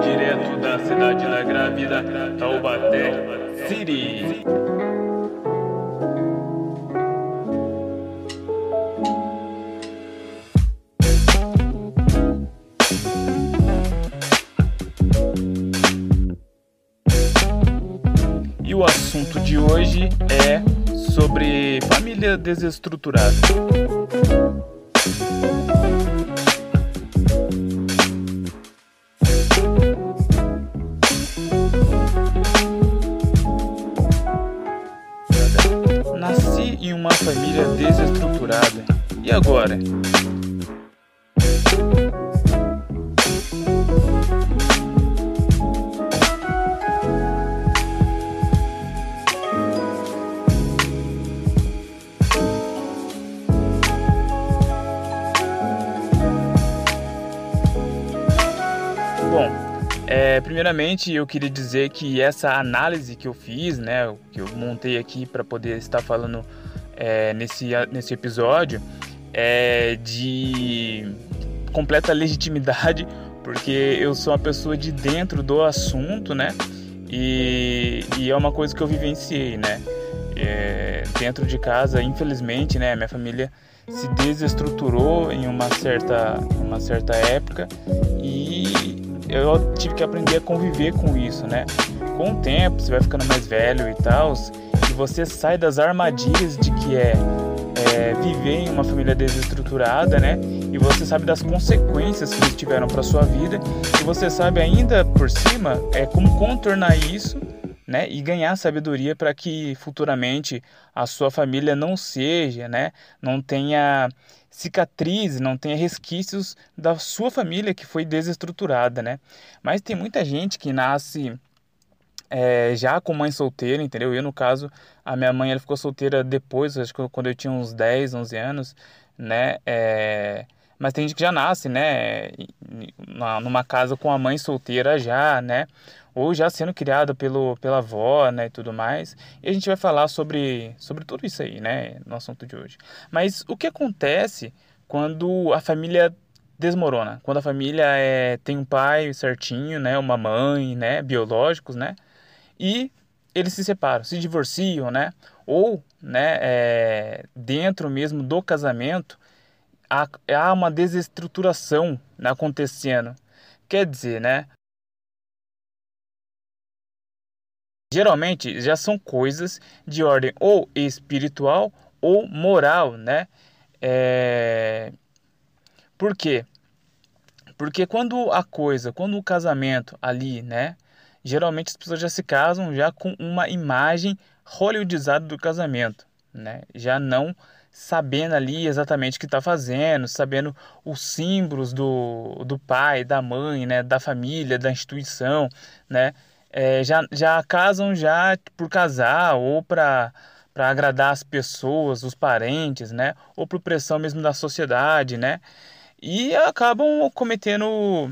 direto da cidade da grávida, Taubaté City. E o assunto de hoje é sobre família desestruturada. Primeiramente eu queria dizer que essa análise que eu fiz, né, que eu montei aqui para poder estar falando é, nesse, nesse episódio, é de completa legitimidade, porque eu sou uma pessoa de dentro do assunto, né, e, e é uma coisa que eu vivenciei, né, é, dentro de casa, infelizmente, né, minha família se desestruturou em uma certa, uma certa época e eu tive que aprender a conviver com isso, né? Com o tempo, você vai ficando mais velho e tal, e você sai das armadilhas de que é, é viver em uma família desestruturada, né? E você sabe das consequências que eles tiveram para sua vida, e você sabe ainda por cima é como contornar isso, né? E ganhar sabedoria para que futuramente a sua família não seja, né? Não tenha cicatrizes, não tenha resquícios da sua família que foi desestruturada, né? Mas tem muita gente que nasce é, já com mãe solteira, entendeu? Eu, no caso, a minha mãe ela ficou solteira depois, acho que quando eu tinha uns 10, 11 anos, né? É, mas tem gente que já nasce, né? Numa casa com a mãe solteira já, né? Ou já sendo criada pelo, pela avó, né? E tudo mais. E a gente vai falar sobre, sobre tudo isso aí, né? No assunto de hoje. Mas o que acontece quando a família desmorona? Quando a família é, tem um pai certinho, né? Uma mãe, né? Biológicos, né? E eles se separam, se divorciam, né? Ou, né? É, dentro mesmo do casamento há, há uma desestruturação acontecendo. Quer dizer, né? Geralmente já são coisas de ordem ou espiritual ou moral, né? É... Por quê? Porque quando a coisa, quando o casamento ali, né? Geralmente as pessoas já se casam já com uma imagem hollywoodizada do casamento, né? Já não sabendo ali exatamente o que está fazendo, sabendo os símbolos do, do pai, da mãe, né, da família, da instituição, né, é, já, já casam já por casar ou para para agradar as pessoas, os parentes, né, ou por pressão mesmo da sociedade, né, e acabam cometendo,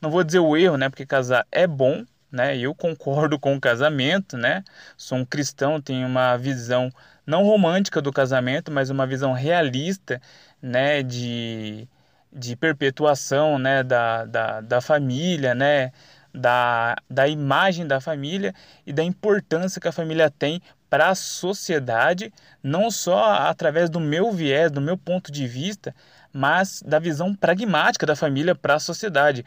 não vou dizer o erro, né, porque casar é bom, né, eu concordo com o casamento, né, sou um cristão, tenho uma visão não romântica do casamento, mas uma visão realista, né, de, de perpetuação, né, da, da, da família, né, da, da imagem da família e da importância que a família tem para a sociedade, não só através do meu viés, do meu ponto de vista, mas da visão pragmática da família para a sociedade.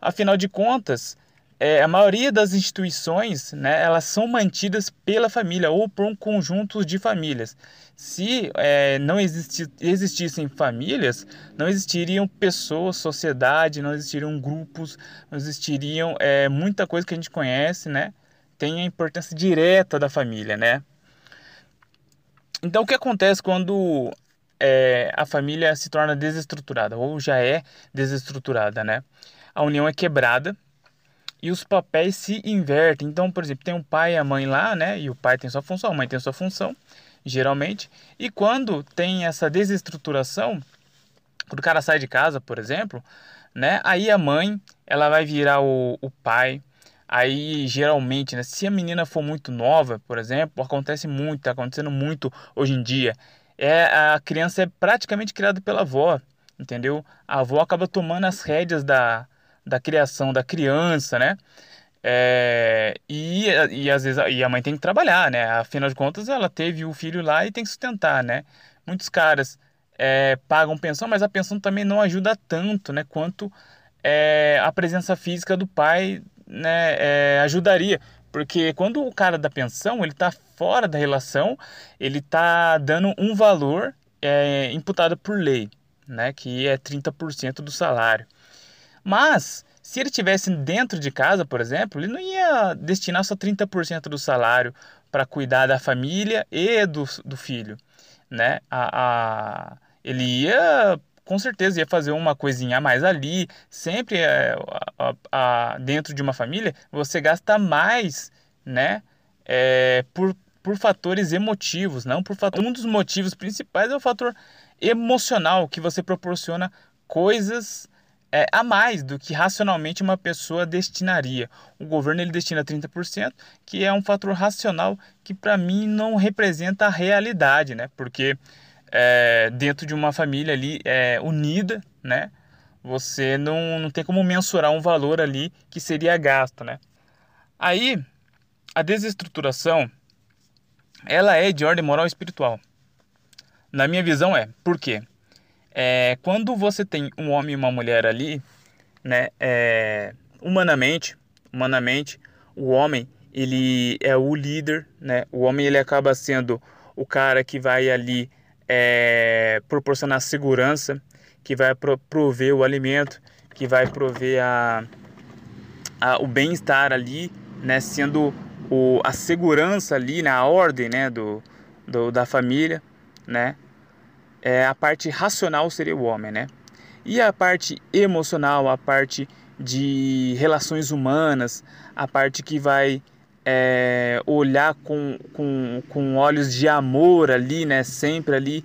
Afinal de contas, é, a maioria das instituições, né, elas são mantidas pela família ou por um conjunto de famílias. Se é, não existi, existissem famílias, não existiriam pessoas, sociedade, não existiriam grupos, não existiriam é, muita coisa que a gente conhece, né? Tem a importância direta da família, né? Então, o que acontece quando é, a família se torna desestruturada ou já é desestruturada, né? A união é quebrada e os papéis se invertem. Então, por exemplo, tem um pai e a mãe lá, né? E o pai tem sua função, a mãe tem sua função, geralmente. E quando tem essa desestruturação, quando o cara sai de casa, por exemplo, né? Aí a mãe, ela vai virar o, o pai. Aí, geralmente, né, se a menina for muito nova, por exemplo, acontece muito, está acontecendo muito hoje em dia. É, a criança é praticamente criada pela avó, entendeu? A avó acaba tomando as rédeas da, da criação da criança, né? É, e, e às vezes e a mãe tem que trabalhar, né? Afinal de contas, ela teve o filho lá e tem que sustentar, né? Muitos caras é, pagam pensão, mas a pensão também não ajuda tanto, né? Quanto é, a presença física do pai né, é, ajudaria. Porque quando o cara da pensão, ele está fora da relação, ele está dando um valor é, imputado por lei, né? Que é 30% do salário. Mas se ele tivesse dentro de casa, por exemplo, ele não ia destinar só 30% do salário para cuidar da família e do, do filho, né? A, a, ele ia, com certeza, ia fazer uma coisinha a mais ali. Sempre é, a, dentro de uma família, você gasta mais, né? É, por, por fatores emotivos, não por fator. Um dos motivos principais é o fator emocional que você proporciona coisas é, a mais do que racionalmente uma pessoa destinaria. O governo ele destina 30%, que é um fator racional que para mim não representa a realidade, né? Porque é, dentro de uma família ali é, unida, né? Você não, não tem como mensurar um valor ali que seria gasto, né? Aí, a desestruturação, ela é de ordem moral e espiritual. Na minha visão é, por quê? É, quando você tem um homem e uma mulher ali, né, é, humanamente, humanamente, o homem ele é o líder, né? O homem ele acaba sendo o cara que vai ali é, proporcionar segurança, que vai pro, prover o alimento, que vai prover a, a o bem-estar ali, né? Sendo o, a segurança ali, né? a ordem, né? Do, do da família, né? É, a parte racional seria o homem, né? E a parte emocional, a parte de relações humanas, a parte que vai é, olhar com, com, com olhos de amor ali, né? Sempre ali.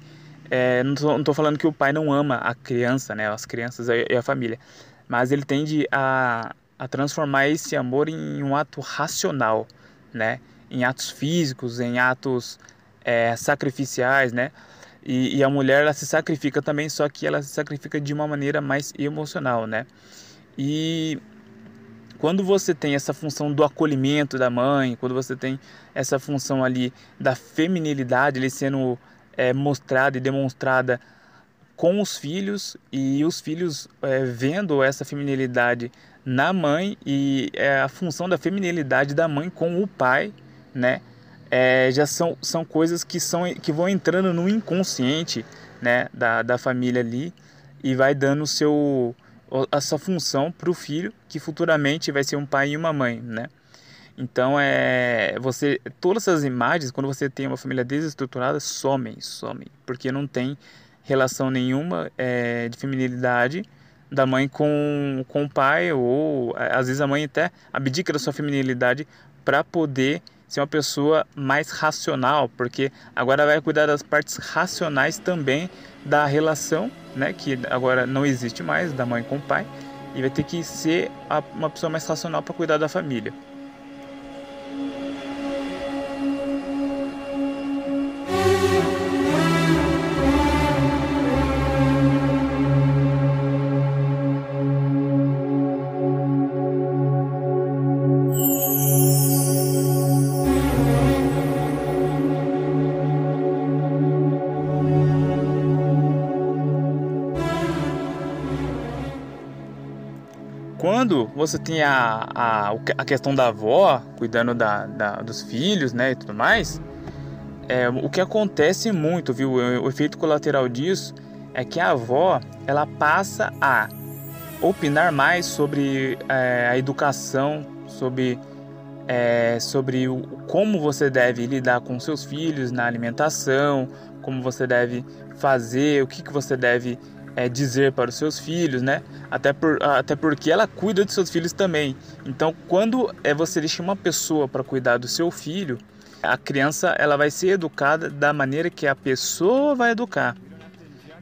É, não, tô falando que o pai não ama a criança, né? As crianças e a família. Mas ele tende a, a transformar esse amor em um ato racional, né? Em atos físicos, em atos é, sacrificiais, né? E, e, a mulher ela se sacrifica também, só que ela se sacrifica de uma maneira mais emocional, né? E quando você tem essa função do acolhimento da mãe, quando você tem essa função ali da feminilidade ele sendo é, mostrada e demonstrada com os filhos e os filhos é, vendo essa feminilidade na mãe e é, a função da feminilidade da mãe com o pai, né? É, já são, são coisas que, são, que vão entrando no inconsciente né, da, da família ali e vai dando seu, a sua função para o filho, que futuramente vai ser um pai e uma mãe, né? Então, é, você, todas essas imagens, quando você tem uma família desestruturada, somem, somem, porque não tem relação nenhuma é, de feminilidade da mãe com, com o pai, ou às vezes a mãe até abdica da sua feminilidade para poder ser uma pessoa mais racional, porque agora vai cuidar das partes racionais também da relação, né, que agora não existe mais da mãe com o pai, e vai ter que ser uma pessoa mais racional para cuidar da família. Você tem a, a, a questão da avó cuidando da, da, dos filhos, né, e tudo mais, é, o que acontece muito, viu, o, o efeito colateral disso é que a avó, ela passa a opinar mais sobre é, a educação, sobre, é, sobre o, como você deve lidar com seus filhos na alimentação, como você deve fazer, o que, que você deve é, dizer para os seus filhos, né? Até, por, até porque ela cuida dos seus filhos também. Então, quando é você deixa uma pessoa para cuidar do seu filho, a criança ela vai ser educada da maneira que a pessoa vai educar.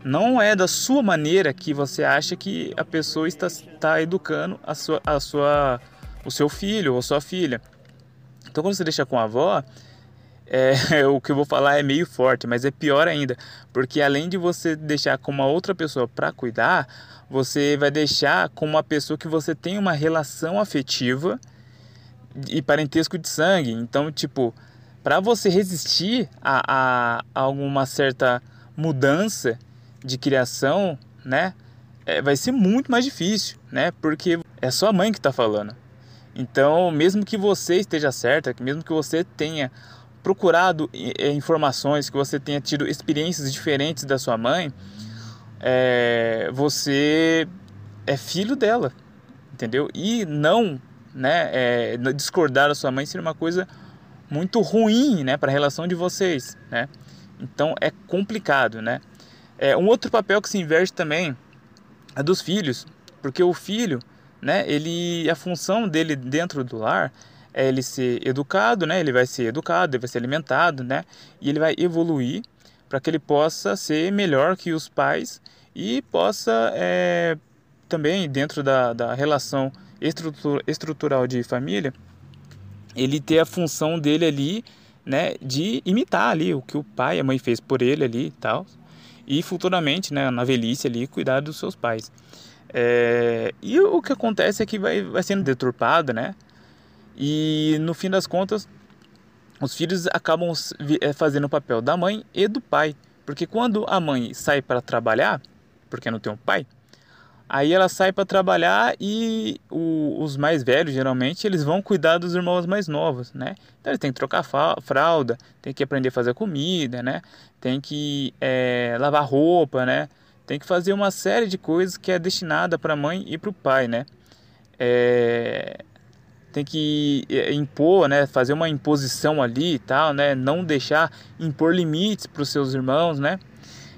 Não é da sua maneira que você acha que a pessoa está, está educando a sua, a sua, o seu filho ou sua filha. Então, quando você deixa com a avó, é, o que eu vou falar é meio forte, mas é pior ainda, porque além de você deixar com uma outra pessoa para cuidar, você vai deixar com uma pessoa que você tem uma relação afetiva e parentesco de sangue. Então, tipo, para você resistir a, a, a, alguma certa mudança de criação, né, é, vai ser muito mais difícil, né, porque é sua mãe que está falando. Então, mesmo que você esteja certa, mesmo que você tenha procurado é, informações, que você tenha tido experiências diferentes da sua mãe, é, você é filho dela, entendeu? E não, né, é, discordar da sua mãe seria uma coisa muito ruim, né, para a relação de vocês, né? Então é complicado, né? É, um outro papel que se inverte também é dos filhos, porque o filho, né, ele a função dele dentro do lar é ele ser educado, né? Ele vai ser educado, ele vai ser alimentado, né? E ele vai evoluir para que ele possa ser melhor que os pais e possa é, também dentro da, da relação estrutural de família ele ter a função dele ali, né, de imitar ali o que o pai e a mãe fez por ele ali e tal, e futuramente, né, na velhice ali, cuidar dos seus pais. É, e o que acontece é que vai, vai sendo deturpado, né, e no fim das contas, os filhos acabam é, fazendo o papel da mãe e do pai. Porque quando a mãe sai para trabalhar, porque não tem um pai, aí ela sai para trabalhar e o, os mais velhos, geralmente, eles vão cuidar dos irmãos mais novos, né? Então eles têm que trocar fralda, tem que aprender a fazer comida, né? Tem que é, lavar roupa, né? Tem que fazer uma série de coisas que é destinada para a mãe e para o pai, né? É, tem que é, impor, né, fazer uma imposição ali e tal, né, não deixar impor limites para os seus irmãos, né,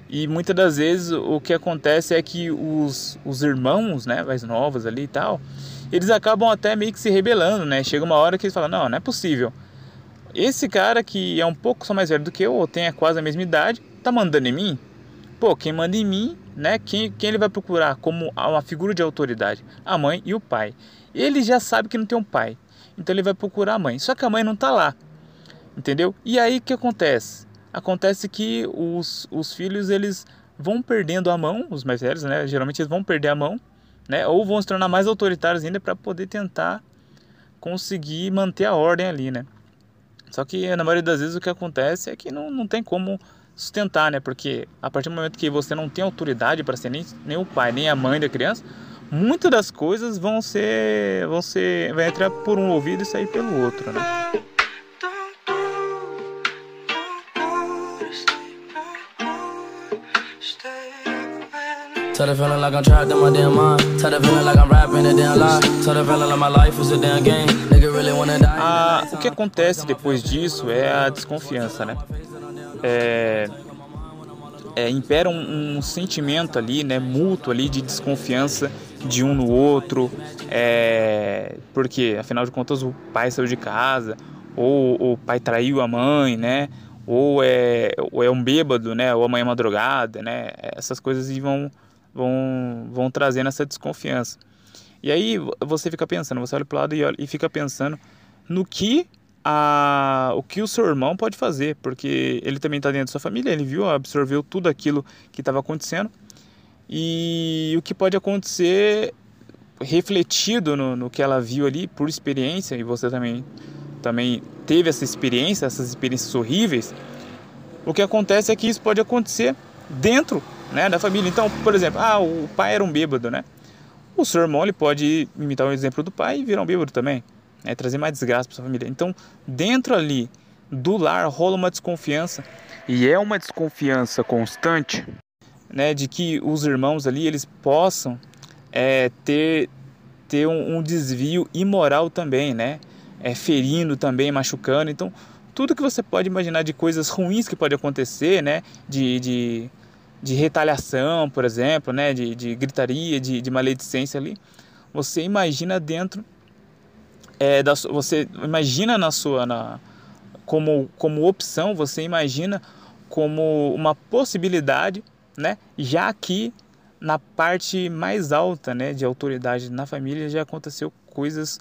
e muitas das vezes o que acontece é que os, os irmãos, né, mais novos ali e tal, eles acabam até meio que se rebelando, né, chega uma hora que eles falam, não, não é possível, esse cara que é um pouco só mais velho do que eu, ou tem quase a mesma idade, tá mandando em mim, pô, quem manda em mim, né, quem, quem ele vai procurar como uma figura de autoridade? A mãe e o pai. Ele já sabe que não tem um pai, então ele vai procurar a mãe. Só que a mãe não está lá, entendeu? E aí o que acontece? Acontece que os, os filhos eles vão perdendo a mão, os mais velhos, né? Geralmente eles vão perder a mão, né? Ou vão se tornar mais autoritários ainda para poder tentar conseguir manter a ordem ali, né? Só que na maioria das vezes o que acontece é que não, não tem como sustentar, né? Porque a partir do momento que você não tem autoridade para ser nem, nem o pai nem a mãe da criança, muitas das coisas vão ser, vão ser, vai entrar por um ouvido e sair pelo outro, né? Tell the feeling like I'm trapped in my damn mind. Tell the feeling like I'm rapping a damn lie. Tell the feeling like my life is a damn game. Nigga really wanna die. Ah, o que acontece depois disso é a desconfiança, né? É, é, impera um, um, sentimento ali, né, mútuo ali de desconfiança de um no outro, é, porque afinal de contas o pai saiu de casa, ou o pai traiu a mãe, né, ou é, ou é um bêbado, né, ou a mãe é uma drogada, né, essas coisas vão, vão, vão trazendo essa desconfiança. E aí você fica pensando, você olha para o lado e, olha, e fica pensando no que a, o que o seu irmão pode fazer, porque ele também está dentro da sua família, ele viu, absorveu tudo aquilo que estava acontecendo e o que pode acontecer refletido no, no que ela viu ali por experiência e você também também teve essa experiência, essas experiências horríveis, o que acontece é que isso pode acontecer dentro né, da família. Então, por exemplo, ah, o pai era um bêbado, né? O seu irmão ele pode imitar o exemplo do pai e virar um bêbado também né, trazer mais desgraça para sua família. Então, dentro ali do lar rola uma desconfiança e é uma desconfiança constante, né, de que os irmãos ali eles possam é, ter ter um, um, desvio imoral também, né, é, ferindo também, machucando. Então, tudo que você pode imaginar de coisas ruins que pode acontecer, né, de, de, de retaliação, por exemplo, né, de, de gritaria, de, de maledicência ali, você imagina dentro é, da, você imagina na sua na, como, como opção, você imagina como uma possibilidade, né? Já que na parte mais alta, né, de autoridade na família já aconteceu coisas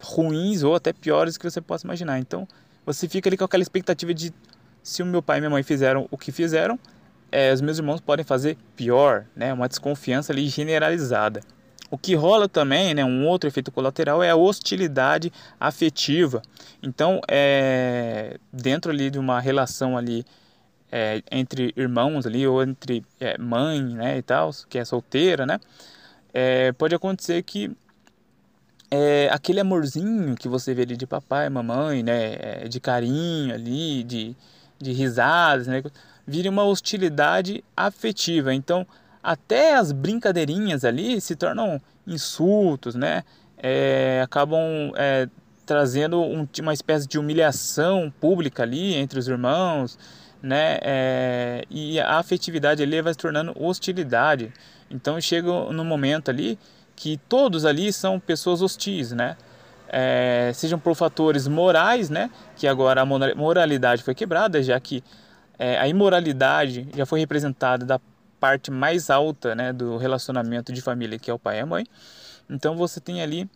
ruins ou até piores que você possa imaginar. Então, você fica ali com aquela expectativa de se o meu pai e minha mãe fizeram o que fizeram, é, os meus irmãos podem fazer pior, né? Uma desconfiança ali generalizada. O que rola também, né, um outro efeito colateral é a hostilidade afetiva. Então, é, dentro ali de uma relação ali é, entre irmãos ali ou entre é, mãe, né, e tal, que é solteira, né, é, pode acontecer que é, aquele amorzinho que você vê ali de papai, mamãe, né, é, de carinho ali, de, de risadas, né, vire uma hostilidade afetiva. Então, até as brincadeirinhas ali se tornam insultos, né? É, acabam trazendo um, uma espécie de humilhação pública ali entre os irmãos, né? É, e a afetividade ali vai se tornando hostilidade. Então chega no momento ali que todos ali são pessoas hostis, né? É, sejam por fatores morais, né? Que agora a moralidade foi quebrada, já que é, a imoralidade já foi representada da parte mais alta né, do relacionamento de família, que é o pai e a mãe. Então você tem ali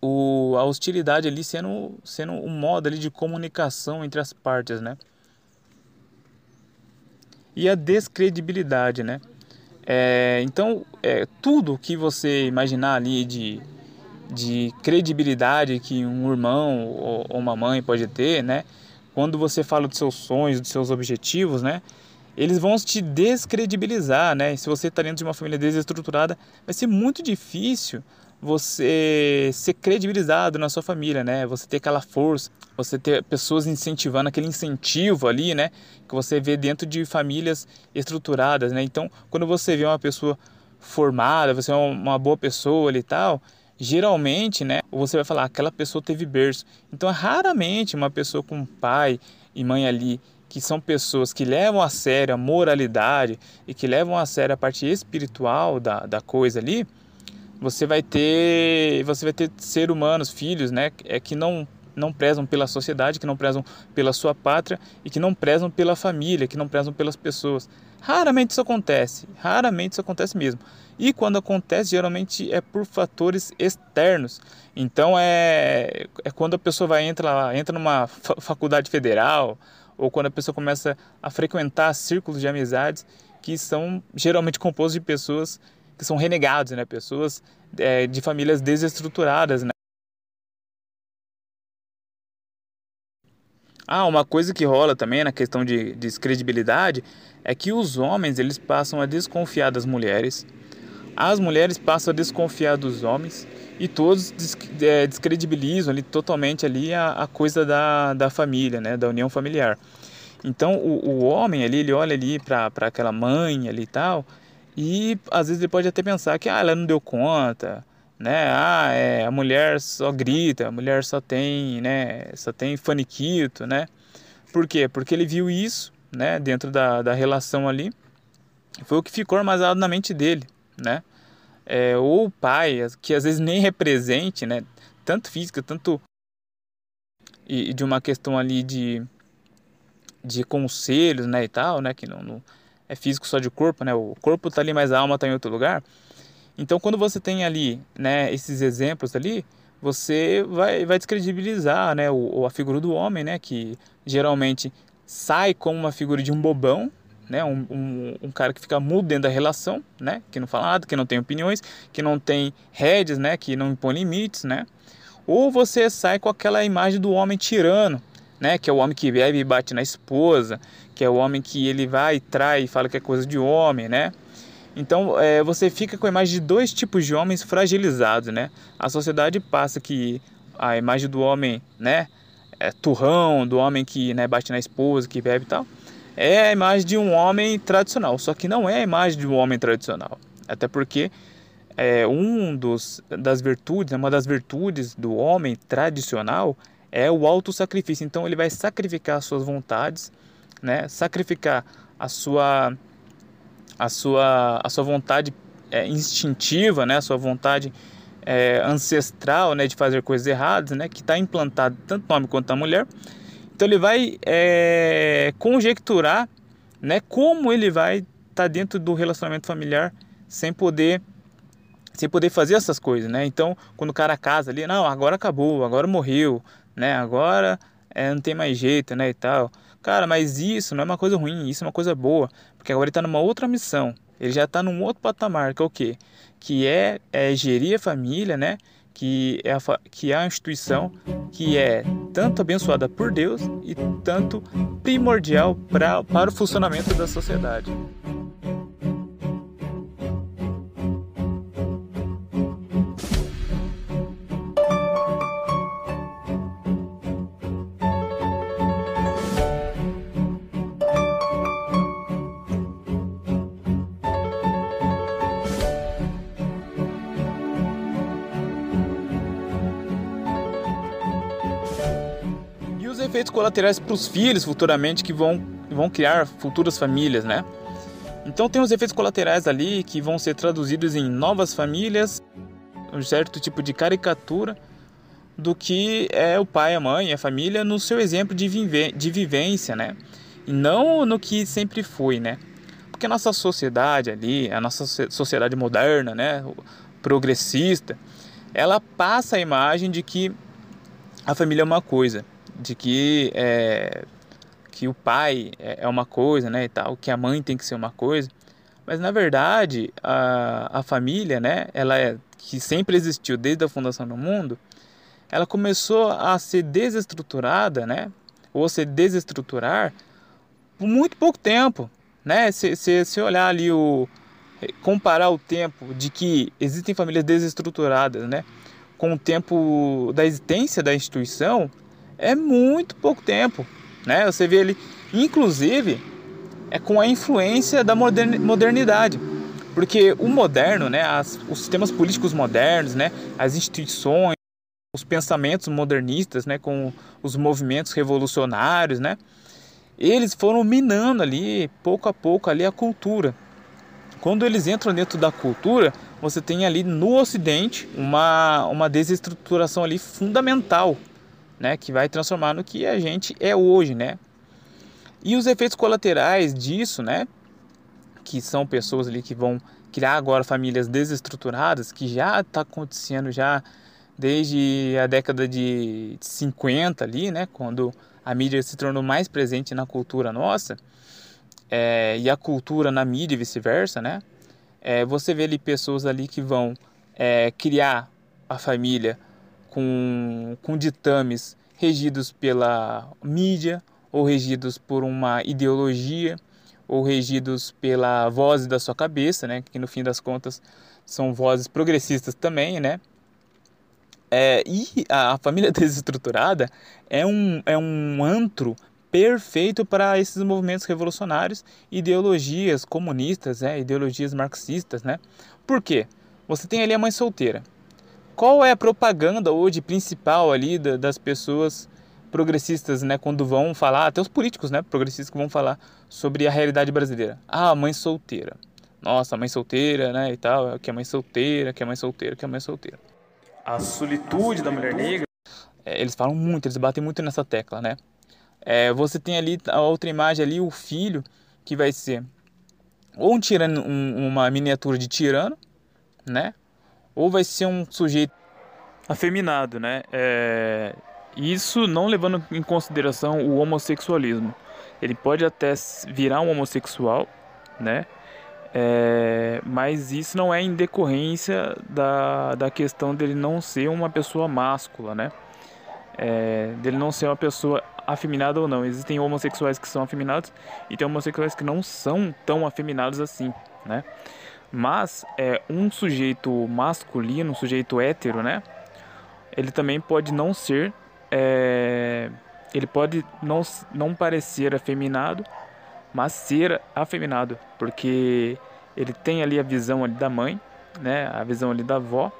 o, a hostilidade ali sendo, sendo um modo ali de comunicação entre as partes, né? E a descredibilidade, né? É, então, é, tudo que você imaginar ali de, de credibilidade que um irmão ou, ou uma mãe pode ter, né? Quando você fala dos seus sonhos, dos seus objetivos, né? eles vão te descredibilizar, né? Se você está dentro de uma família desestruturada, vai ser muito difícil você ser credibilizado na sua família, né? Você ter aquela força, você ter pessoas incentivando aquele incentivo ali, né? Que você vê dentro de famílias estruturadas, né? Então, quando você vê uma pessoa formada, você é uma boa pessoa e tal, geralmente, né? Você vai falar, aquela pessoa teve berço. Então, é raramente uma pessoa com pai e mãe ali que são pessoas que levam a sério a moralidade e que levam a sério a parte espiritual da, da coisa ali, você vai ter você vai ter ser humanos, filhos, né, é que não não prezam pela sociedade, que não prezam pela sua pátria e que não prezam pela família, que não prezam pelas pessoas. Raramente isso acontece, raramente isso acontece mesmo. E quando acontece, geralmente é por fatores externos. Então é, é quando a pessoa vai entra entra numa faculdade federal ou quando a pessoa começa a frequentar círculos de amizades que são geralmente compostos de pessoas que são renegados, né? Pessoas é, de famílias desestruturadas, né? Ah, uma coisa que rola também na questão de descredibilidade é que os homens eles passam a desconfiar das mulheres, as mulheres passam a desconfiar dos homens e todos é, descredibilizam ali totalmente ali a, a coisa da, da família, né, da união familiar. Então o, o homem ali, ele olha ali para aquela mãe ali e tal, e às vezes ele pode até pensar que ah, ela não deu conta, né? Ah, é, a mulher só grita, a mulher só tem, né, só tem faniquito, né? Por quê? Porque ele viu isso, né, dentro da, da relação ali, foi o que ficou armazenado na mente dele, né? é, ou o pai, que às vezes nem represente, né, tanto física, tanto e, de uma questão ali de, de conselhos, né, e tal, né, que não, não é físico só de corpo, né, o corpo está ali, mas a alma está em outro lugar. Então, quando você tem ali, né, esses exemplos ali, você vai, vai descredibilizar, né, o, a figura do homem, né, que geralmente sai como uma figura de um bobão, né? Um, um, um, cara que fica mudo dentro da relação, né? Que não fala nada, que não tem opiniões, que não tem rédeas, né? Que não impõe limites, né? Ou você sai com aquela imagem do homem tirano, né? Que é o homem que bebe e bate na esposa, que é o homem que ele vai e trai e fala que é coisa de homem, né? Então é, você fica com a imagem de dois tipos de homens fragilizados, né? A sociedade passa que a imagem do homem, né? É turrão, do homem que né, bate na esposa, que bebe e tal é a imagem de um homem tradicional, só que não é a imagem de um homem tradicional. Até porque é, um dos, das virtudes, uma das virtudes do homem tradicional é o autossacrifício. Então ele vai sacrificar as suas vontades, né? sacrificar a sua, a sua, a sua vontade é, instintiva, né? a sua vontade é, ancestral né? de fazer coisas erradas, né? que está implantado tanto no homem quanto na mulher então ele vai é, conjecturar né, como ele vai estar tá dentro do relacionamento familiar sem poder sem poder fazer essas coisas, né? Então, quando o cara casa ali, não, agora acabou, agora morreu, né? Agora é, não tem mais jeito, né, e tal. Cara, mas isso não é uma coisa ruim, isso é uma coisa boa, porque agora ele está numa outra missão. Ele já está num outro patamar, que é o quê? Que é, é gerir a família, né? Que é, a, que é a instituição que é tanto abençoada por Deus e tanto primordial pra, para o funcionamento da sociedade. Efeitos colaterais para os filhos futuramente que vão, vão criar futuras famílias, né? Então tem os efeitos colaterais ali que vão ser traduzidos em novas famílias, um certo tipo de caricatura do que é o pai, a mãe, a família no seu exemplo de, vive, de vivência, né? E não no que sempre foi, né? Porque a nossa sociedade ali, a nossa sociedade moderna, né, progressista, ela passa a imagem de que a família é uma coisa de que é, que o pai é, é uma coisa, né, e tal, que a mãe tem que ser uma coisa, mas na verdade a, a família, né, ela é que sempre existiu desde a fundação do mundo, ela começou a ser desestruturada, né, ou se desestruturar por muito pouco tempo, né, se, se, se olhar ali o comparar o tempo de que existem famílias desestruturadas, né, com o tempo da existência da instituição, é muito pouco tempo, né? Você vê ele, inclusive, é com a influência da modernidade, porque o moderno, né? As, os sistemas políticos modernos, né? As instituições, os pensamentos modernistas, né? Com os movimentos revolucionários, né? Eles foram minando ali, pouco a pouco, ali a cultura. Quando eles entram dentro da cultura, você tem ali no Ocidente uma, uma desestruturação ali fundamental, né, que vai transformar no que a gente é hoje, né? E os efeitos colaterais disso, né, que são pessoas ali que vão criar agora famílias desestruturadas, que já está acontecendo já desde a década de 50 ali, né, quando a mídia se tornou mais presente na cultura nossa, é, e a cultura na mídia e vice-versa, né? É, você vê ali pessoas ali que vão é, criar a família com, com ditames regidos pela mídia ou regidos por uma ideologia ou regidos pela voz da sua cabeça, né, que no fim das contas são vozes progressistas também, né? É, e a família desestruturada é um, é um antro perfeito para esses movimentos revolucionários, ideologias comunistas, né, ideologias marxistas, né? Por quê? Você tem ali a mãe solteira, qual é a propaganda hoje principal ali das pessoas progressistas, né, quando vão falar, até os políticos, né, progressistas que vão falar sobre a realidade brasileira. Ah, mãe solteira. Nossa, mãe solteira, né, e tal, que é mãe solteira, que é mãe solteira, que é mãe solteira. A solitude da mulher negra, é, eles falam muito, eles batem muito nessa tecla, né? É, você tem ali a outra imagem ali, o filho, que vai ser ou um tirano, um, uma miniatura de tirano, né? Ou vai ser um sujeito afeminado, né? É... Isso não levando em consideração o homossexualismo. Ele pode até virar um homossexual, né? É... Mas isso não é em decorrência da, da questão dele não ser uma pessoa máscula, né? É... Dele não ser uma pessoa afeminada ou não. Existem homossexuais que são afeminados e tem homossexuais que não são tão afeminados assim, né? Mas é, um sujeito masculino, um sujeito hétero, né? Ele também pode não ser. É, ele pode não, não parecer afeminado, mas ser afeminado, porque ele tem ali a visão ali da mãe, né? A visão ali da avó,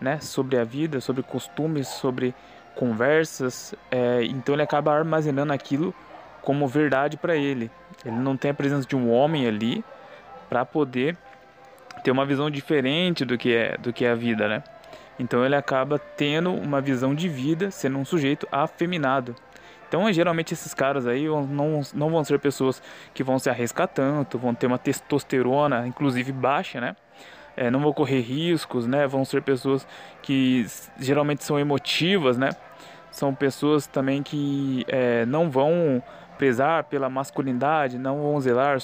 né? Sobre a vida, sobre costumes, sobre conversas. É, então ele acaba armazenando aquilo como verdade para ele. Ele não tem a presença de um homem ali para poder ter uma visão diferente do que é do que é a vida, né? Então ele acaba tendo uma visão de vida, sendo um sujeito afeminado. Então, geralmente esses caras aí não, não vão ser pessoas que vão se arriscar tanto, vão ter uma testosterona, inclusive baixa, né? É, não vão correr riscos, né? Vão ser pessoas que geralmente são emotivas, né? são pessoas também que é, não vão prezar pela masculinidade, não vão zelar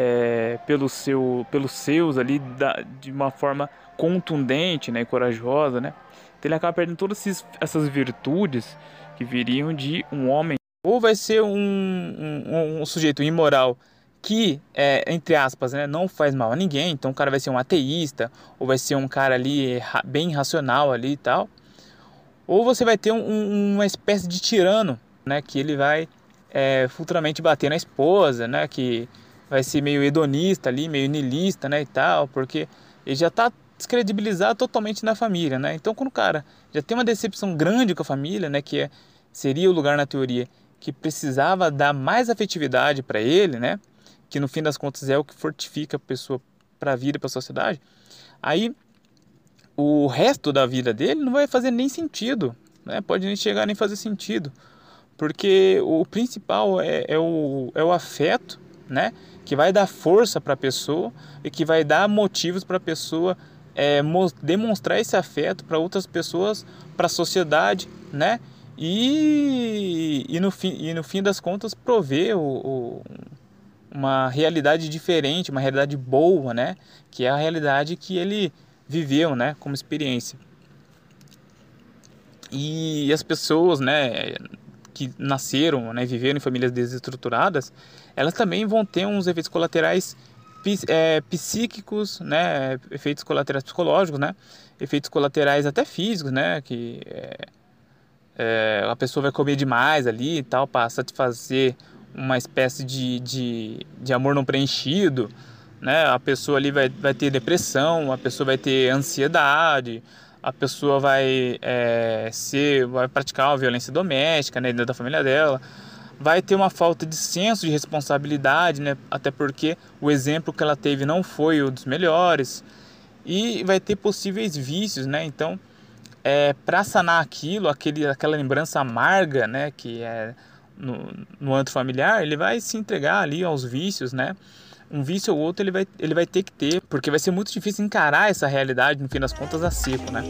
é, pelo seu, pelos seus ali da, de uma forma contundente né, e corajosa, né? Então ele acaba perdendo todas esses, essas virtudes que viriam de um homem. Ou vai ser um, um, um sujeito imoral que, é, entre aspas, né, não faz mal a ninguém, então o cara vai ser um ateísta, ou vai ser um cara ali bem racional ali e tal. Ou você vai ter um, uma espécie de tirano, né, que ele vai é, futuramente bater na esposa, né, que vai ser meio hedonista ali, meio niilista, né, e tal, porque ele já está descredibilizado totalmente na família, né? Então, quando o cara já tem uma decepção grande com a família, né, que é, seria o lugar na teoria que precisava dar mais afetividade para ele, né, que no fim das contas é o que fortifica a pessoa para a vida para a sociedade, aí o resto da vida dele não vai fazer nem sentido, né? Pode nem chegar nem fazer sentido, porque o principal é, é o, é o afeto, né? Que vai dar força para a pessoa e que vai dar motivos para a pessoa é, demonstrar esse afeto para outras pessoas, para a sociedade, né? E, e, no fim, e no fim das contas prover o, o, uma realidade diferente, uma realidade boa, né? Que é a realidade que ele viveu, né? Como experiência. E as pessoas, né? Que nasceram, né? Viveram em famílias desestruturadas, elas também vão ter uns efeitos colaterais é, psíquicos, né, efeitos colaterais psicológicos, né, efeitos colaterais até físicos, né, que é, é, a pessoa vai comer demais ali e tal para satisfazer uma espécie de, de, de amor não preenchido, né, a pessoa ali vai, vai ter depressão, a pessoa vai ter ansiedade, a pessoa vai é, ser, vai praticar uma violência doméstica, né, dentro da família dela, vai ter uma falta de senso de responsabilidade, né? Até porque o exemplo que ela teve não foi o dos melhores e vai ter possíveis vícios, né? Então, é, para sanar aquilo, aquele, aquela lembrança amarga, né? Que é no, no âmbito familiar, ele vai se entregar ali aos vícios, né? Um vício ou outro ele vai, ele vai ter que ter, porque vai ser muito difícil encarar essa realidade, no fim das contas, a seco, né?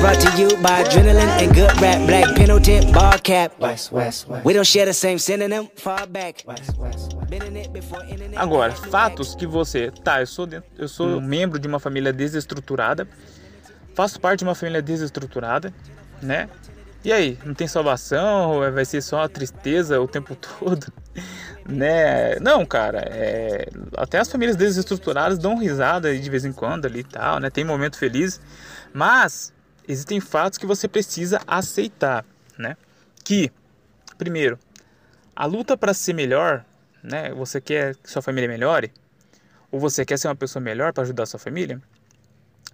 Brought to you by adrenaline and good rap. Black Pendleton, bar cap. West, west, west. We don't share the same synonym. Far back. Agora, fatos que você, tá, eu sou dentro, eu sou um membro de uma família desestruturada, faço parte de uma família desestruturada, né? E aí, não tem salvação? Vai ser só a tristeza o tempo todo? né? Não, cara, é... até as famílias desestruturadas dão risada de vez em quando ali e tal, né? Tem momento feliz, mas existem fatos que você precisa aceitar, né? Que, primeiro, a luta para ser melhor, né? Você quer que sua família melhore? Ou você quer ser uma pessoa melhor para ajudar sua família?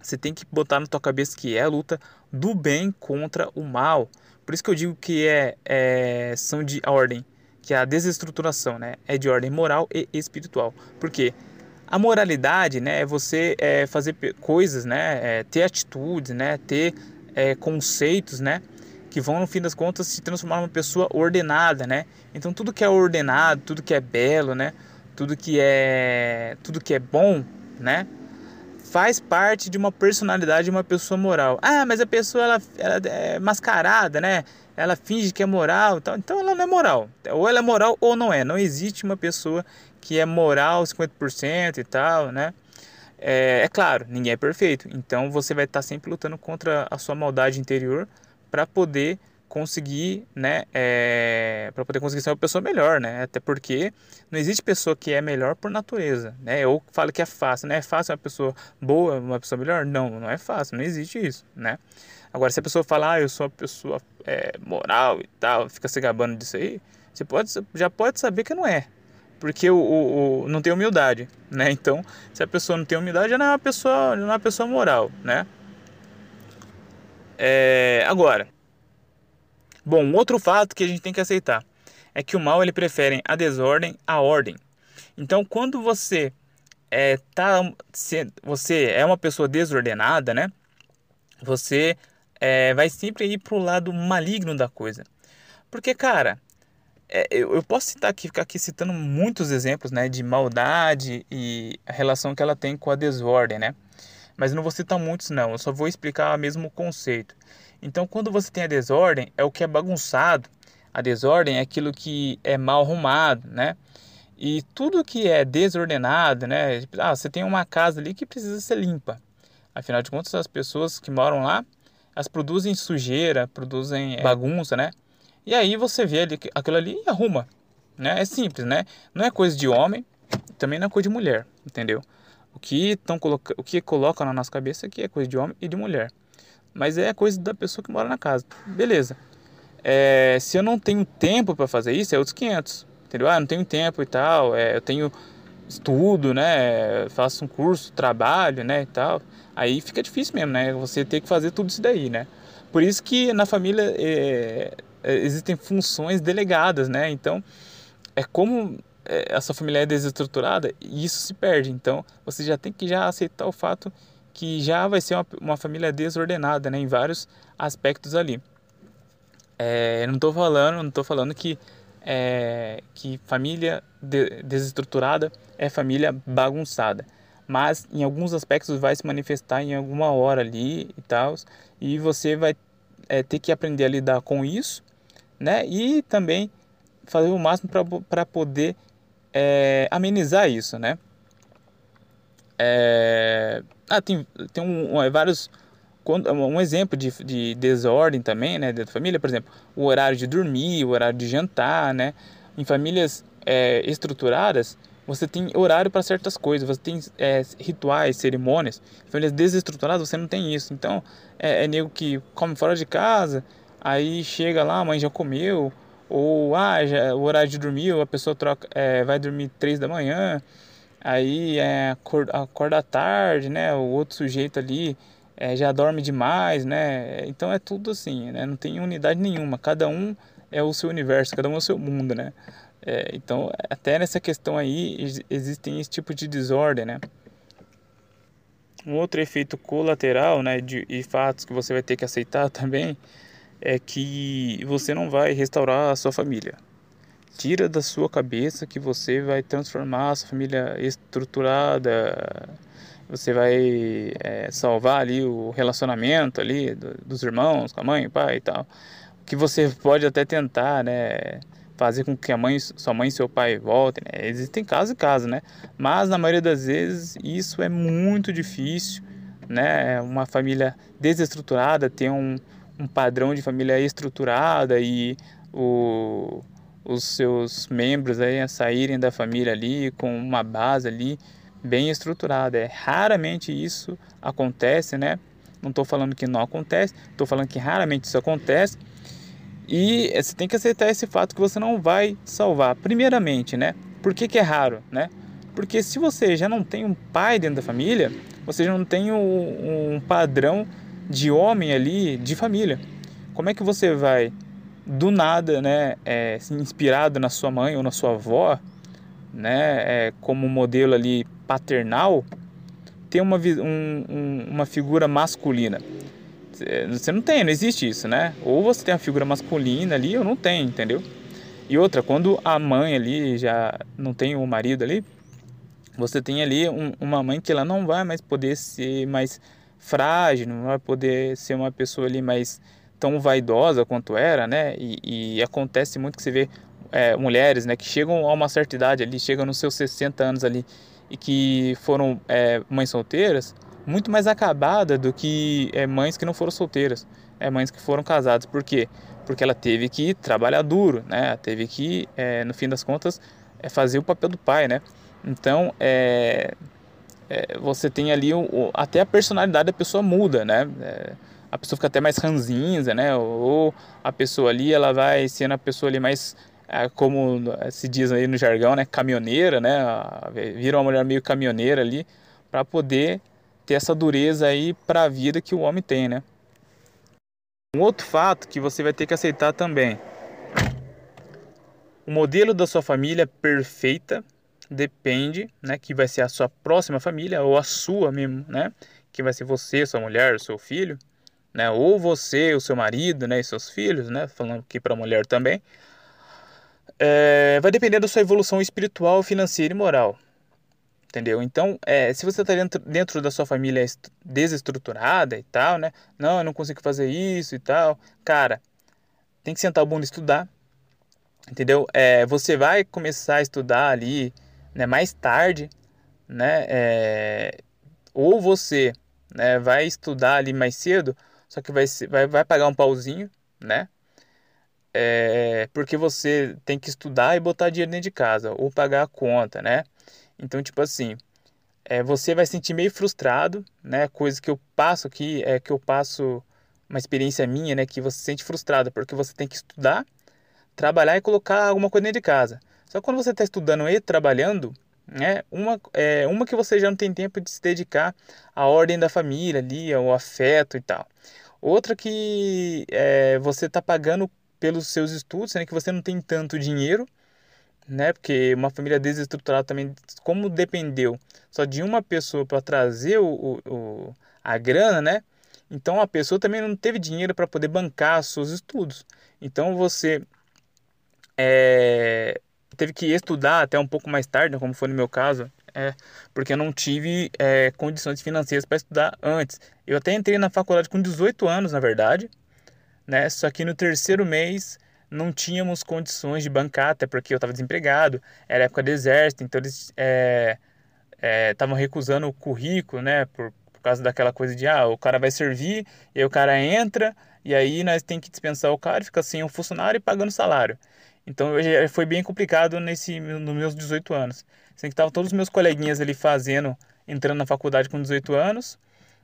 Você tem que botar na tua cabeça que é a luta do bem contra o mal. Por isso que eu digo que é, é são de ordem, que é a desestruturação, né? É de ordem moral e espiritual. Por quê? A moralidade, né, é você é, fazer coisas, né, é, ter atitudes, né, ter é, conceitos, né, que vão no fim das contas se transformar numa pessoa ordenada, né? Então tudo que é ordenado, tudo que é belo, né, tudo que é tudo que é bom, né, faz parte de uma personalidade de uma pessoa moral. Ah, mas a pessoa ela, ela é mascarada, né? Ela finge que é moral, então ela não é moral. Ou ela é moral ou não é. Não existe uma pessoa que é moral 50% e tal, né? É, é, claro, ninguém é perfeito. Então você vai estar sempre lutando contra a sua maldade interior para poder conseguir, né, é, para poder conseguir ser uma pessoa melhor, né? Até porque não existe pessoa que é melhor por natureza, né? Ou fala que é fácil, né? É fácil uma pessoa boa, uma pessoa melhor? Não, não é fácil, não existe isso, né? Agora, se a pessoa falar, ah, eu sou uma pessoa é, moral e tal, fica se gabando disso aí, você pode, já pode saber que não é, porque o, o, o, não tem humildade, né? Então, se a pessoa não tem humildade, já não é uma pessoa, não é uma pessoa moral, né? É, agora, bom, outro fato que a gente tem que aceitar é que o mal ele prefere a desordem à ordem. Então, quando você é, tá, você é uma pessoa desordenada, né? Você é, vai sempre ir pro lado maligno da coisa. Porque, cara, é, eu, eu, posso citar aqui, ficar aqui citando muitos exemplos, né? De maldade e a relação que ela tem com a desordem, né? Mas não vou citar muitos, não. Eu só vou explicar o mesmo conceito. Então, quando você tem a desordem, é o que é bagunçado. A desordem é aquilo que é mal arrumado, né? E tudo que é desordenado, né? Ah, você tem uma casa ali que precisa ser limpa. Afinal de contas, as pessoas que moram lá, elas produzem sujeira, produzem é, bagunça, né? E aí você vê ali, aquilo ali e arruma, né? É simples, né? Não é coisa de homem, também não é coisa de mulher, entendeu? O que estão coloca, o que colocam na nossa cabeça aqui é coisa de homem e de mulher. Mas é coisa da pessoa que mora na casa. Beleza. É, se eu não tenho tempo para fazer isso, é outros 500. Entendeu? Ah, não tenho tempo e tal. É, eu tenho estudo, né? Faço um curso, trabalho, né? E tal. Aí fica difícil mesmo, né? Você ter que fazer tudo isso daí, né? Por isso que na família é, é existem funções delegadas, né? Então, é como é, a sua família é desestruturada e isso se perde. Então, você já tem que já aceitar o fato que já vai ser uma, uma família desordenada, né? Em vários aspectos ali. É, não estou falando, não tô falando que é, que família de, desestruturada é família bagunçada, mas em alguns aspectos vai se manifestar em alguma hora ali e tal, e você vai é, ter que aprender a lidar com isso, né? E também fazer o máximo para poder é, amenizar isso, né? É, ah, tem, tem um, um, vários um exemplo de, de desordem também, né, da família, por exemplo, o horário de dormir, o horário de jantar, né, em famílias é, estruturadas, você tem horário para certas coisas, você tem é, rituais, cerimônias. Famílias desestruturadas você não tem isso. Então é, é nego que come fora de casa, aí chega lá, a mãe já comeu, ou ah, já, o horário de dormir, a pessoa troca, é, vai dormir três da manhã, aí é, acorda, acorda tarde, né? O outro sujeito ali é, já dorme demais, né? Então é tudo assim, né? Não tem unidade nenhuma. Cada um é o seu universo, cada um é o seu mundo, né? É, então até nessa questão aí existem esse tipo de desordem, né? Um outro efeito colateral, né, de, e fatos que você vai ter que aceitar também é que você não vai restaurar a sua família. Tira da sua cabeça que você vai transformar a sua família estruturada, você vai é, salvar ali o relacionamento ali do, dos irmãos, com a mãe, pai e tal. Que você pode até tentar, né? Fazer com que a mãe, sua mãe e seu pai voltem. Né? Existem casos e casos, né? Mas na maioria das vezes isso é muito difícil, né? Uma família desestruturada tem um, um padrão de família estruturada e o, os seus membros aí a saírem da família ali com uma base ali bem estruturada. É raramente isso acontece, né? Não estou falando que não acontece, estou falando que raramente isso acontece. E você tem que aceitar esse fato que você não vai salvar. Primeiramente, né? Por que, que é raro, né? Porque se você já não tem um pai dentro da família, você já não tem um, um padrão de homem ali de família. Como é que você vai do nada, né, é, inspirado na sua mãe ou na sua avó, né, é, como modelo ali paternal, ter uma, um, um, uma figura masculina. Você não tem, não existe isso, né? Ou você tem a figura masculina ali ou não tem, entendeu? E outra, quando a mãe ali já não tem o marido ali, você tem ali um, uma mãe que ela não vai mais poder ser mais frágil, não vai poder ser uma pessoa ali mais tão vaidosa quanto era, né? E, e acontece muito que você vê é, mulheres, né, que chegam a uma certa idade ali, chegam nos seus 60 anos ali e que foram é, mães solteiras, muito mais acabada do que é, mães que não foram solteiras, é mães que foram casadas. Por quê? Porque ela teve que trabalhar duro, né? teve que, é, no fim das contas, é, fazer o papel do pai, né? Então, é, é, você tem ali o, o, até a personalidade da pessoa muda, né? É, a pessoa fica até mais ranzinza, né? Ou a pessoa ali, ela vai sendo a pessoa ali mais é, como se diz aí no jargão, né, caminhoneira, né, vira uma mulher meio caminhoneira ali, para poder ter essa dureza aí para a vida que o homem tem, né. Um outro fato que você vai ter que aceitar também o modelo da sua família perfeita depende, né, que vai ser a sua próxima família ou a sua mesmo, né, que vai ser você, sua mulher, seu filho, né, ou você, o seu marido, né, e seus filhos, né, falando aqui para a mulher também, é, vai depender da sua evolução espiritual, financeira e moral, entendeu? Então, é, se você está dentro, dentro da sua família desestruturada e tal, né, não, eu não consigo fazer isso e tal, cara, tem que sentar o bom de estudar, entendeu? É, você vai começar a estudar ali, né, mais tarde, né, é, ou você, né, vai estudar ali mais cedo, só que vai, vai, vai pagar um pauzinho, né, é, porque você tem que estudar e botar dinheiro dentro de casa, ou pagar a conta, né, então, tipo assim, é, você vai se sentir meio frustrado, né, coisa que eu passo aqui, é que eu passo uma experiência minha, né, que você se sente frustrado, porque você tem que estudar, trabalhar e colocar alguma coisa dentro de casa. Só que quando você está estudando e trabalhando, né, uma, é, uma que você já não tem tempo de se dedicar à ordem da família ali, ao afeto e tal. Outra que é, você está pagando pelos seus estudos, né, que você não tem tanto dinheiro, né, porque uma família desestruturada também, como dependeu só de uma pessoa para trazer o, o, a grana, né, então a pessoa também não teve dinheiro para poder bancar seus estudos. Então você é, teve que estudar até um pouco mais tarde, né, como foi no meu caso, é, porque eu não tive é, condições financeiras para estudar antes. Eu até entrei na faculdade com 18 anos, na verdade, né? Só que no terceiro mês não tínhamos condições de bancar, até porque eu estava desempregado, era época do exército, então eles estavam é, é, recusando o currículo, né? Por, por causa daquela coisa de, ah, o cara vai servir, e aí o cara entra, e aí nós tem que dispensar o cara, fica sem um funcionário e pagando salário. Então foi bem complicado nesse nos meus 18 anos. Sendo que estavam todos os meus coleguinhas ali fazendo, entrando na faculdade com 18 anos,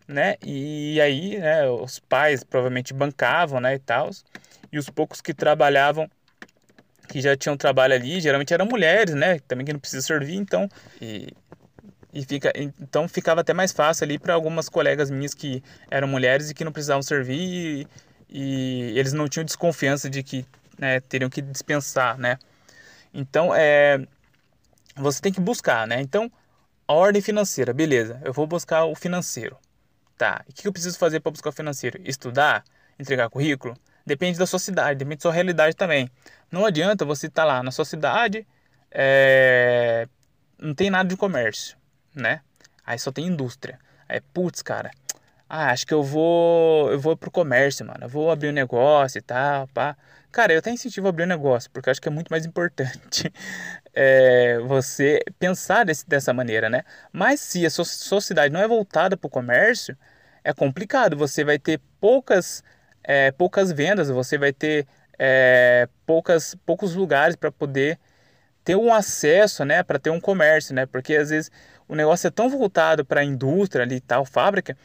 né? E aí, né, os pais provavelmente bancavam, né, e tal. E os poucos que trabalhavam, que já tinham trabalho ali, geralmente eram mulheres, né? Também que não precisa servir, então e, e fica, então ficava até mais fácil ali para algumas colegas minhas que eram mulheres e que não precisavam servir e, e eles não tinham desconfiança de que né, teriam que dispensar, né? Então, é, você tem que buscar, né? Então, a ordem financeira, beleza, eu vou buscar o financeiro. Tá, o que eu preciso fazer para buscar o financeiro? Estudar? Entregar currículo? Depende da sua cidade, depende da sua realidade também. Não adianta você estar tá lá na sua cidade, é, não tem nada de comércio, né? Aí só tem indústria. Aí, putz, cara, ah, acho que eu vou, eu vou pro comércio, mano. Eu vou abrir um negócio e tal, pá. Cara, eu até incentivo a abrir um negócio, porque acho que é muito mais importante é, você pensar desse, dessa maneira, né? Mas se a sua sociedade não é voltada para o comércio, é complicado. Você vai ter poucas, é, poucas vendas, você vai ter é, poucas, poucos lugares para poder ter um acesso, né? Para ter um comércio, né? Porque às vezes o negócio é tão voltado para a indústria ali tal, fábrica,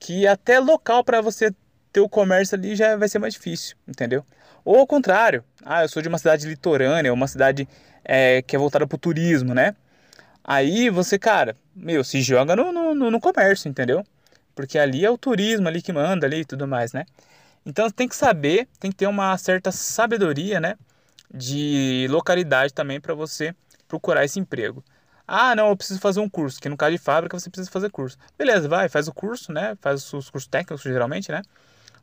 que até local para você ter o comércio ali já vai ser mais difícil, entendeu? Ou ao contrário, ah, eu sou de uma cidade litorânea, uma cidade é, que é voltada para o turismo, né? Aí você, cara, meu, se joga no, no, no, comércio, entendeu? Porque ali é o turismo ali que manda ali e tudo mais, né? Então tem que saber, tem que ter uma certa sabedoria, né? De localidade também para você procurar esse emprego. Ah, não, eu preciso fazer um curso, que no caso de fábrica você precisa fazer curso. Beleza, vai, faz o curso, né? Faz os cursos técnicos geralmente, né?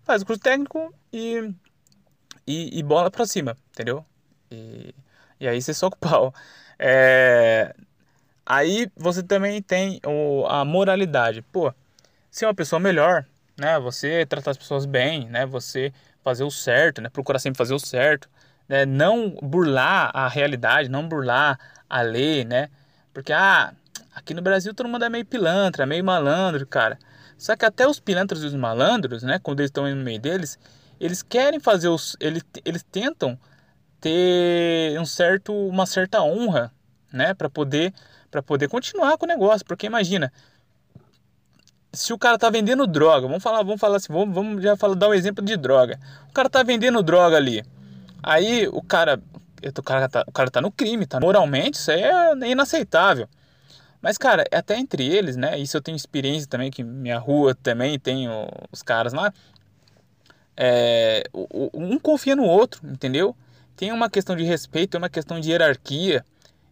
Faz o curso técnico e, e, e bola pra cima, entendeu? E, e aí você soca o pau. É, aí você também tem o, a moralidade. Pô, ser uma pessoa melhor, né? Você tratar as pessoas bem, né? Você fazer o certo, né? Procurar sempre fazer o certo, né? Não burlar a realidade, não burlar a lei, né? Porque, ah, aqui no Brasil todo mundo é meio pilantra, meio malandro, cara. Só que até os pilantras e os malandros, né, quando eles estão no meio deles, eles querem fazer os. Eles, eles tentam ter um certo, uma certa honra, né, para poder, para poder continuar com o negócio. Porque imagina, se o cara tá vendendo droga, vamos falar, vamos falar assim, vamos, vamos já falar, dar um exemplo de droga. O cara tá vendendo droga ali. Aí o cara, o cara tá, o cara tá no crime, tá? Moralmente, isso é inaceitável. Mas, cara, até entre eles, né? Isso eu tenho experiência também, que minha rua também tem os caras lá. É, um confia no outro, entendeu? tem uma questão de respeito, tem uma questão de hierarquia,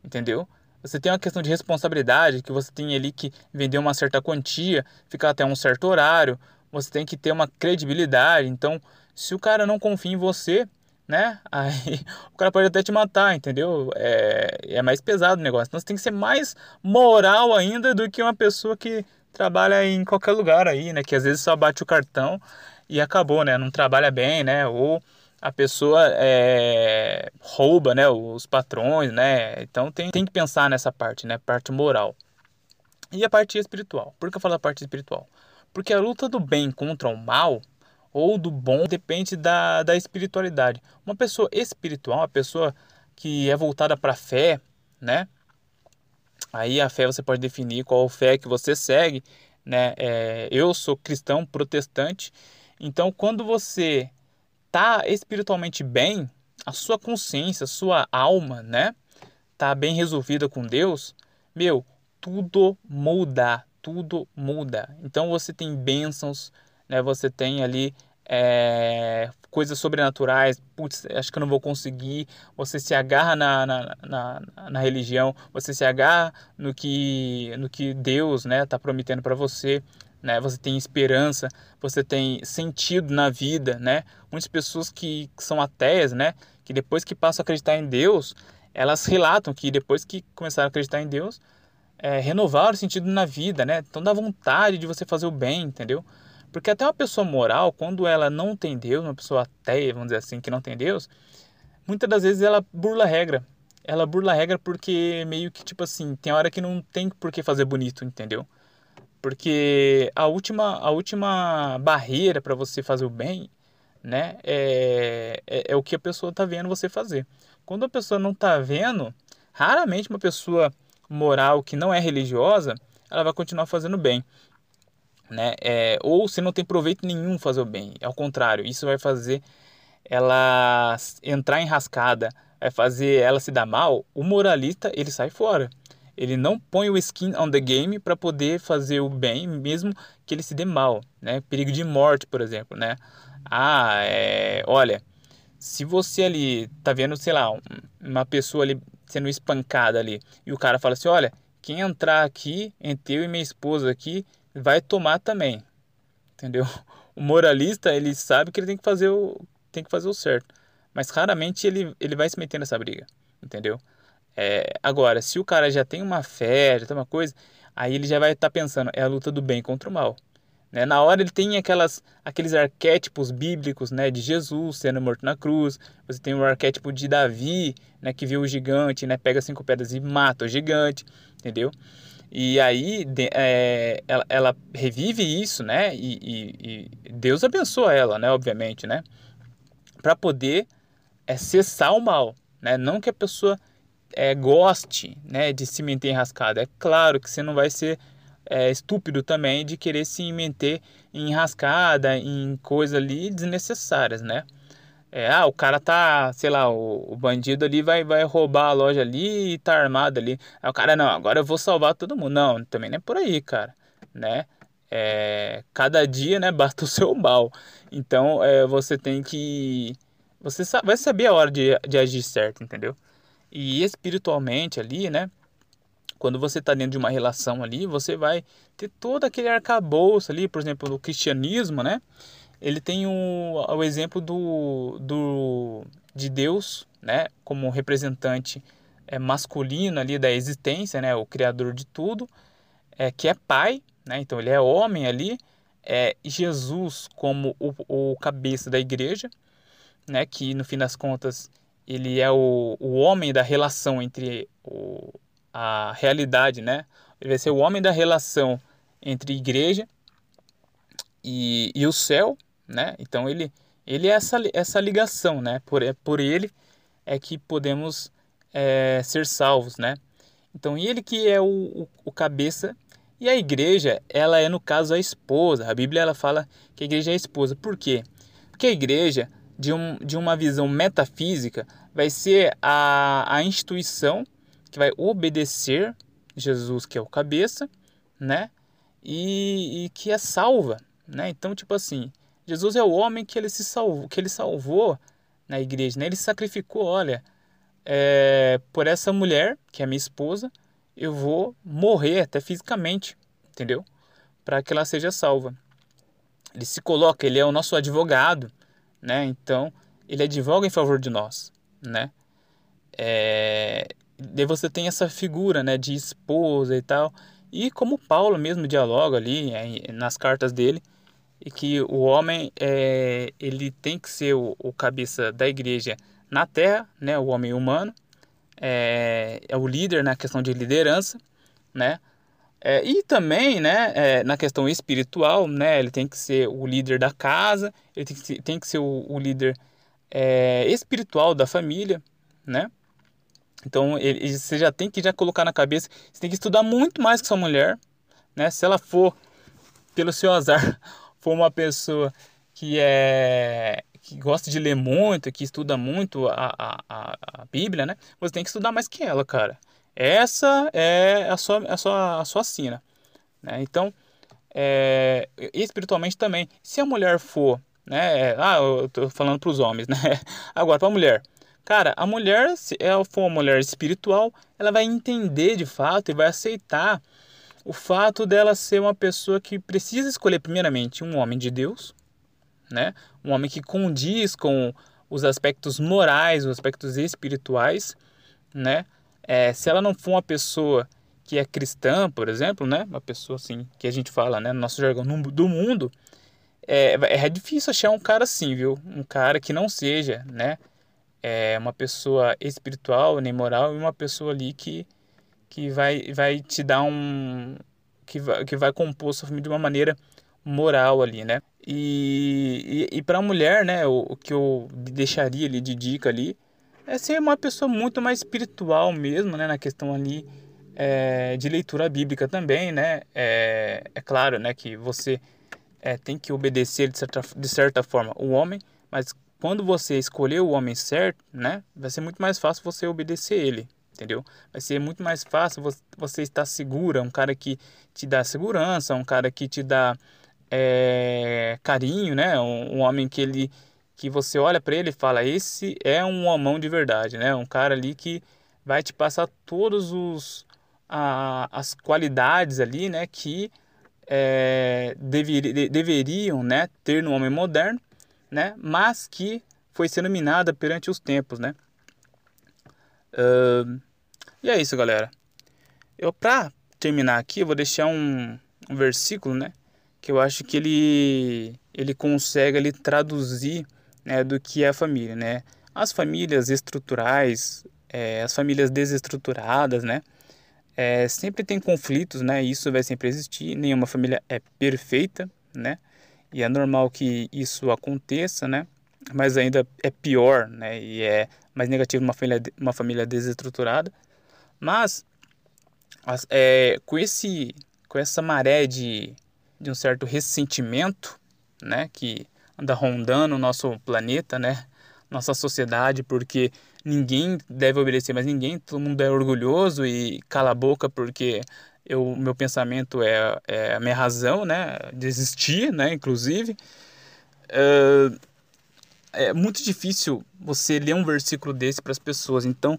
entendeu? Você tem uma questão de responsabilidade, que você tem ali que vender uma certa quantia, ficar até um certo horário, você tem que ter uma credibilidade. Então, se o cara não confia em você, né? Aí o cara pode até te matar, entendeu? É, é mais pesado o negócio. Então você tem que ser mais moral ainda do que uma pessoa que trabalha em qualquer lugar aí, né? Que às vezes só bate o cartão e acabou, né? Não trabalha bem, né? Ou a pessoa é, rouba, né? Os patrões, né? Então tem, tem que pensar nessa parte, né? Parte moral. E a parte espiritual. Por que eu falo a parte espiritual? Porque a luta do bem contra o mal ou do bom depende da, da espiritualidade. Uma pessoa espiritual, uma pessoa que é voltada para a fé, né? Aí a fé você pode definir qual fé que você segue, né? É, eu sou cristão protestante, então quando você tá espiritualmente bem, a sua consciência, a sua alma, né? Tá bem resolvida com Deus, meu, tudo muda, tudo muda. Então você tem bênçãos, né? Você tem ali é, coisas sobrenaturais, putz, acho que eu não vou conseguir. Você se agarra na, na, na, na religião, você se agarra no que, no que Deus né, está prometendo para você. Né? Você tem esperança, você tem sentido na vida, né? Muitas pessoas que, que são ateias, né? Que depois que passam a acreditar em Deus, elas relatam que depois que começaram a acreditar em Deus, é, renovaram o sentido na vida, né? Então dá vontade de você fazer o bem, entendeu? Porque até uma pessoa moral, quando ela não tem Deus, uma pessoa ateia, vamos dizer assim, que não tem Deus, muitas das vezes ela burla a regra. Ela burla a regra porque meio que, tipo assim, tem hora que não tem por que fazer bonito, entendeu? Porque a última, a última barreira para você fazer o bem, né, é, é, é, o que a pessoa tá vendo você fazer. Quando a pessoa não tá vendo, raramente uma pessoa moral que não é religiosa, ela vai continuar fazendo bem né? É, ou se não tem proveito nenhum fazer o bem. Ao contrário, isso vai fazer ela entrar enrascada, vai fazer ela se dar mal. O moralista ele sai fora. Ele não põe o skin on the game para poder fazer o bem, mesmo que ele se dê mal, né? Perigo de morte, por exemplo, né? Ah, é, olha, se você ali tá vendo, sei lá, uma pessoa ali sendo espancada ali, e o cara fala assim, olha, quem entrar aqui, entre eu e minha esposa aqui, vai tomar também. Entendeu? O moralista, ele sabe que ele tem que fazer o, tem que fazer o certo. Mas raramente ele, ele vai se meter nessa briga. Entendeu? É, agora, se o cara já tem uma fé, já tem uma coisa, aí ele já vai estar tá pensando, é a luta do bem contra o mal. Né? Na hora ele tem aquelas, aqueles arquétipos bíblicos né, de Jesus sendo morto na cruz. Você tem o arquétipo de Davi, né, que viu o gigante, né, pega cinco pedras e mata o gigante, entendeu? E aí é, ela, ela, revive isso, né? E, e, e, Deus abençoa ela, né? Obviamente, né? Para poder é, cessar o mal, né? Não que a pessoa é, goste, né? De se manter enrascada. É claro que você não vai ser é, estúpido também de querer se em enrascada, em coisas ali desnecessárias, né? É, ah, o cara tá, sei lá, o, o, bandido ali vai, vai roubar a loja ali e tá armado ali. Aí o cara, não, agora eu vou salvar todo mundo. Não, também não é por aí, cara, né? É, cada dia, né, basta o seu mal. Então, é, você tem que... Você vai saber a hora de, de agir certo, entendeu? E espiritualmente ali, né? Quando você está dentro de uma relação ali, você vai ter todo aquele arcabouço ali, por exemplo, no cristianismo, né? Ele tem o, o exemplo do, do, de Deus, né, como representante é, masculino ali da existência, né, o criador de tudo, é, que é pai, né, então ele é homem ali, é Jesus como o, o cabeça da igreja, né, que no fim das contas ele é o, o homem da relação entre o, a realidade, né, ele vai ser o homem da relação entre igreja e, e o céu, né? Então ele ele é essa, essa ligação, né? Por, é, por ele é que podemos é, ser salvos, né? Então ele que é o, o, o, cabeça e a igreja ela é no caso a esposa. A Bíblia ela fala que a igreja é a esposa. Por quê? Porque a igreja de, um, de uma visão metafísica vai ser a, a instituição que vai obedecer Jesus que é o cabeça, né? E, e que é salva, né? Então tipo assim Jesus é o homem que ele se salvou, que ele salvou na igreja, né? Ele sacrificou, olha, é, por essa mulher, que é minha esposa, eu vou morrer até fisicamente, entendeu? Para que ela seja salva. Ele se coloca, ele é o nosso advogado, né? Então, ele advoga em favor de nós, né? É, você tem essa figura, né, de esposa e tal. E como Paulo mesmo dialoga ali é, nas cartas dele, e que o homem é, ele tem que ser o, o cabeça da igreja na terra, né, o homem humano, é, é o líder na questão de liderança, né, é, e também, né, é, na questão espiritual, né, ele tem que ser o líder da casa, ele tem que ser, tem que ser o, o líder é, espiritual da família, né, então ele, você já tem que já colocar na cabeça, você tem que estudar muito mais que sua mulher, né, se ela for, pelo seu azar, for uma pessoa que é que gosta de ler muito, que estuda muito a, a, a Bíblia, né? Você tem que estudar mais que ela, cara. Essa é a sua, a sua, a sua sina. Né? Então, é, espiritualmente também, se a mulher for, né? É, ah, eu tô falando para os homens, né? Agora, para a mulher. Cara, a mulher, se ela for uma mulher espiritual, ela vai entender de fato e vai aceitar o fato dela ser uma pessoa que precisa escolher primeiramente um homem de Deus, né? Um homem que condiz com os aspectos morais, os aspectos espirituais, né? É, se ela não for uma pessoa que é cristã, por exemplo, né? Uma pessoa assim que a gente fala, né? No nosso jargão do mundo, é, é difícil achar um cara assim, viu? Um cara que não seja, né? É uma pessoa espiritual nem moral e uma pessoa ali que que vai, vai te dar um. que vai, que vai compor sua família de uma maneira moral ali, né? E, e, e para a mulher, né, o, o, que eu deixaria ali de dica ali é ser uma pessoa muito mais espiritual mesmo, né, na questão ali é, de leitura bíblica também, né? É, é claro, né, que você é, tem que obedecer de certa, de certa forma o homem, mas quando você escolher o homem certo, né, vai ser muito mais fácil você obedecer ele, entendeu? Vai ser muito mais fácil você estar segura, um cara que te dá segurança, um cara que te dá é, carinho, né? Um, um, homem que ele que você olha para ele e fala esse é um homão de verdade, né? Um cara ali que vai te passar todos os a, as qualidades ali, né? Que é, dever, deveriam, né? Ter no homem moderno, né? Mas que foi sendo minada perante os tempos, né? Uh, e é isso, galera. Eu, pra terminar aqui, vou deixar um, um versículo, né? Que eu acho que ele, ele consegue ali, traduzir né, do que é a família, né? As famílias estruturais, é, as famílias desestruturadas, né? É, sempre tem conflitos, né? Isso vai sempre existir. Nenhuma família é perfeita, né? E é normal que isso aconteça, né? Mas ainda é pior, né? E é mais negativo uma família, uma família desestruturada. Mas é, com, esse, com essa maré de, de um certo ressentimento né, que anda rondando o nosso planeta, né, nossa sociedade, porque ninguém deve obedecer mais ninguém, todo mundo é orgulhoso e cala a boca porque eu, meu pensamento é, é a minha razão né, de existir, né, inclusive. Uh, é muito difícil você ler um versículo desse para as pessoas. Então,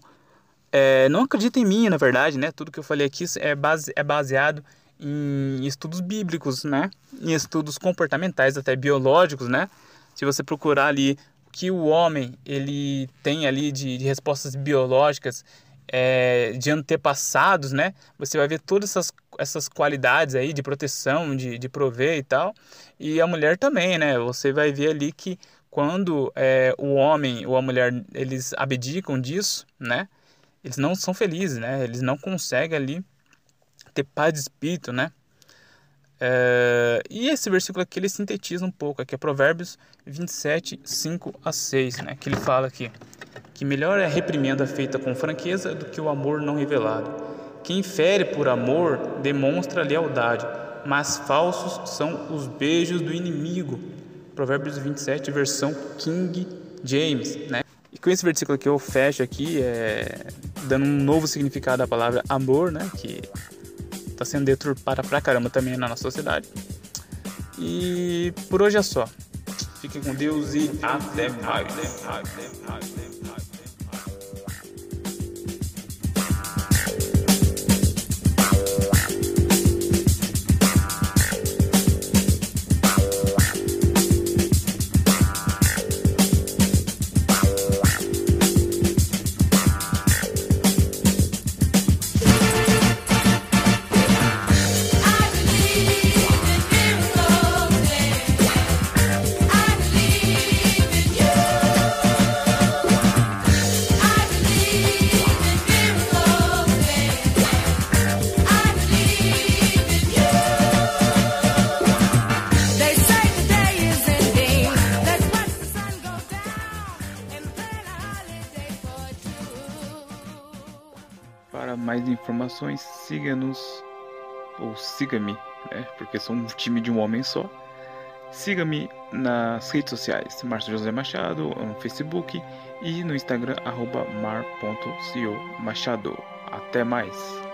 é, não acredita em mim, na verdade, né? Tudo que eu falei aqui é, base, é baseado em estudos bíblicos, né? Em estudos comportamentais, até biológicos, né? Se você procurar ali o que o homem ele tem ali de, de respostas biológicas é, de antepassados, né? Você vai ver todas essas, essas qualidades aí de proteção, de, de prover e tal. E a mulher também, né? Você vai ver ali que quando é, o homem ou a mulher eles abdicam disso, né? Eles não são felizes, né? Eles não conseguem ali ter paz de espírito, né? É, e esse versículo aqui ele sintetiza um pouco, aqui é Provérbios 27, 5 a 6, né? Que ele fala aqui que melhor é a reprimenda feita com franqueza do que o amor não revelado. Quem fere por amor demonstra lealdade, mas falsos são os beijos do inimigo. Provérbios 27, versão King James, né? E com esse versículo aqui eu fecho aqui, é, dando um novo significado à palavra amor, né? Que está sendo deturpada pra caramba também na nossa sociedade. E por hoje é só. Fiquem com Deus e até mais. Siga-nos ou siga-me, né? Porque sou um time de um homem só. Siga-me nas redes sociais, Márcio José Machado, no Facebook e no Instagram, mar.co Machado. Até mais!